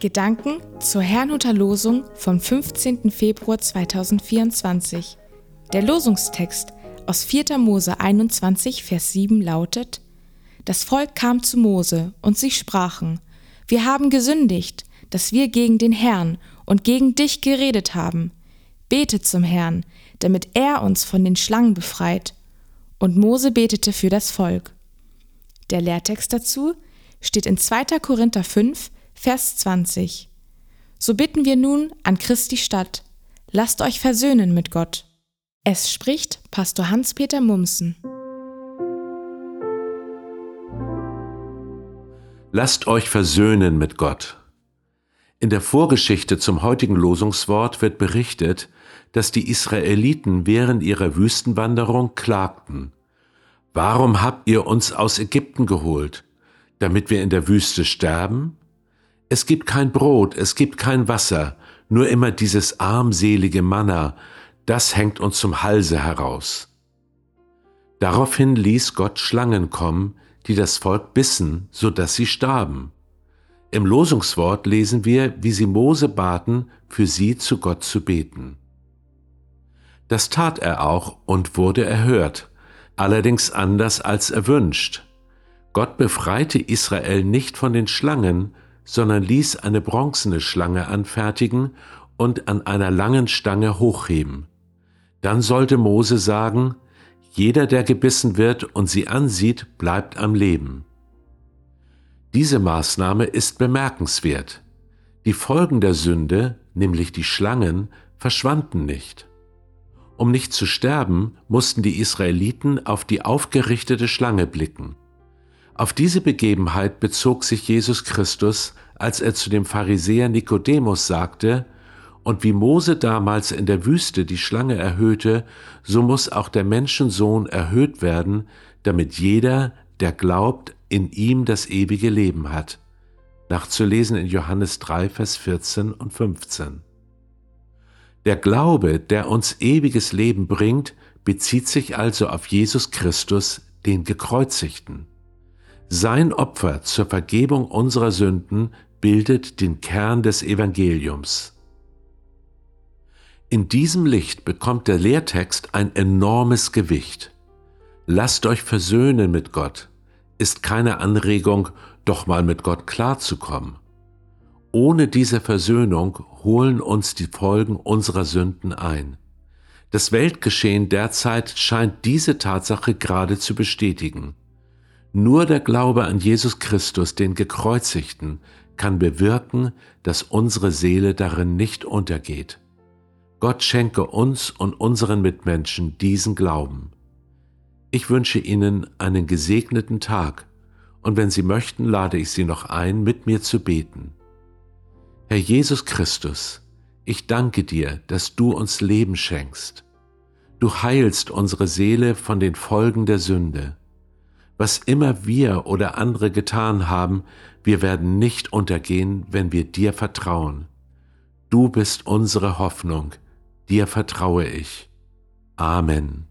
Gedanken zur Herrnhuter Losung vom 15. Februar 2024. Der Losungstext aus 4. Mose 21, Vers 7 lautet: Das Volk kam zu Mose und sie sprachen: Wir haben gesündigt, dass wir gegen den Herrn und gegen dich geredet haben. Bete zum Herrn, damit er uns von den Schlangen befreit. Und Mose betete für das Volk. Der Lehrtext dazu steht in 2. Korinther 5, Vers 20. So bitten wir nun an Christi Stadt, lasst euch versöhnen mit Gott. Es spricht Pastor Hans-Peter Mumsen. Lasst euch versöhnen mit Gott. In der Vorgeschichte zum heutigen Losungswort wird berichtet, dass die Israeliten während ihrer Wüstenwanderung klagten. Warum habt ihr uns aus Ägypten geholt? Damit wir in der Wüste sterben? Es gibt kein Brot, es gibt kein Wasser, nur immer dieses armselige Manna, das hängt uns zum Halse heraus. Daraufhin ließ Gott Schlangen kommen, die das Volk bissen, so dass sie starben. Im Losungswort lesen wir, wie sie Mose baten, für sie zu Gott zu beten. Das tat er auch und wurde erhört, allerdings anders als erwünscht. Gott befreite Israel nicht von den Schlangen, sondern ließ eine bronzene Schlange anfertigen und an einer langen Stange hochheben. Dann sollte Mose sagen, jeder, der gebissen wird und sie ansieht, bleibt am Leben. Diese Maßnahme ist bemerkenswert. Die Folgen der Sünde, nämlich die Schlangen, verschwanden nicht. Um nicht zu sterben, mussten die Israeliten auf die aufgerichtete Schlange blicken. Auf diese Begebenheit bezog sich Jesus Christus, als er zu dem Pharisäer Nikodemus sagte, und wie Mose damals in der Wüste die Schlange erhöhte, so muss auch der Menschensohn erhöht werden, damit jeder, der glaubt, in ihm das ewige Leben hat. Nachzulesen in Johannes 3, Vers 14 und 15. Der Glaube, der uns ewiges Leben bringt, bezieht sich also auf Jesus Christus, den Gekreuzigten. Sein Opfer zur Vergebung unserer Sünden bildet den Kern des Evangeliums. In diesem Licht bekommt der Lehrtext ein enormes Gewicht. Lasst euch versöhnen mit Gott ist keine Anregung, doch mal mit Gott klarzukommen. Ohne diese Versöhnung holen uns die Folgen unserer Sünden ein. Das Weltgeschehen derzeit scheint diese Tatsache gerade zu bestätigen. Nur der Glaube an Jesus Christus, den Gekreuzigten, kann bewirken, dass unsere Seele darin nicht untergeht. Gott schenke uns und unseren Mitmenschen diesen Glauben. Ich wünsche Ihnen einen gesegneten Tag und wenn Sie möchten, lade ich Sie noch ein, mit mir zu beten. Herr Jesus Christus, ich danke dir, dass du uns Leben schenkst. Du heilst unsere Seele von den Folgen der Sünde. Was immer wir oder andere getan haben, wir werden nicht untergehen, wenn wir dir vertrauen. Du bist unsere Hoffnung, dir vertraue ich. Amen.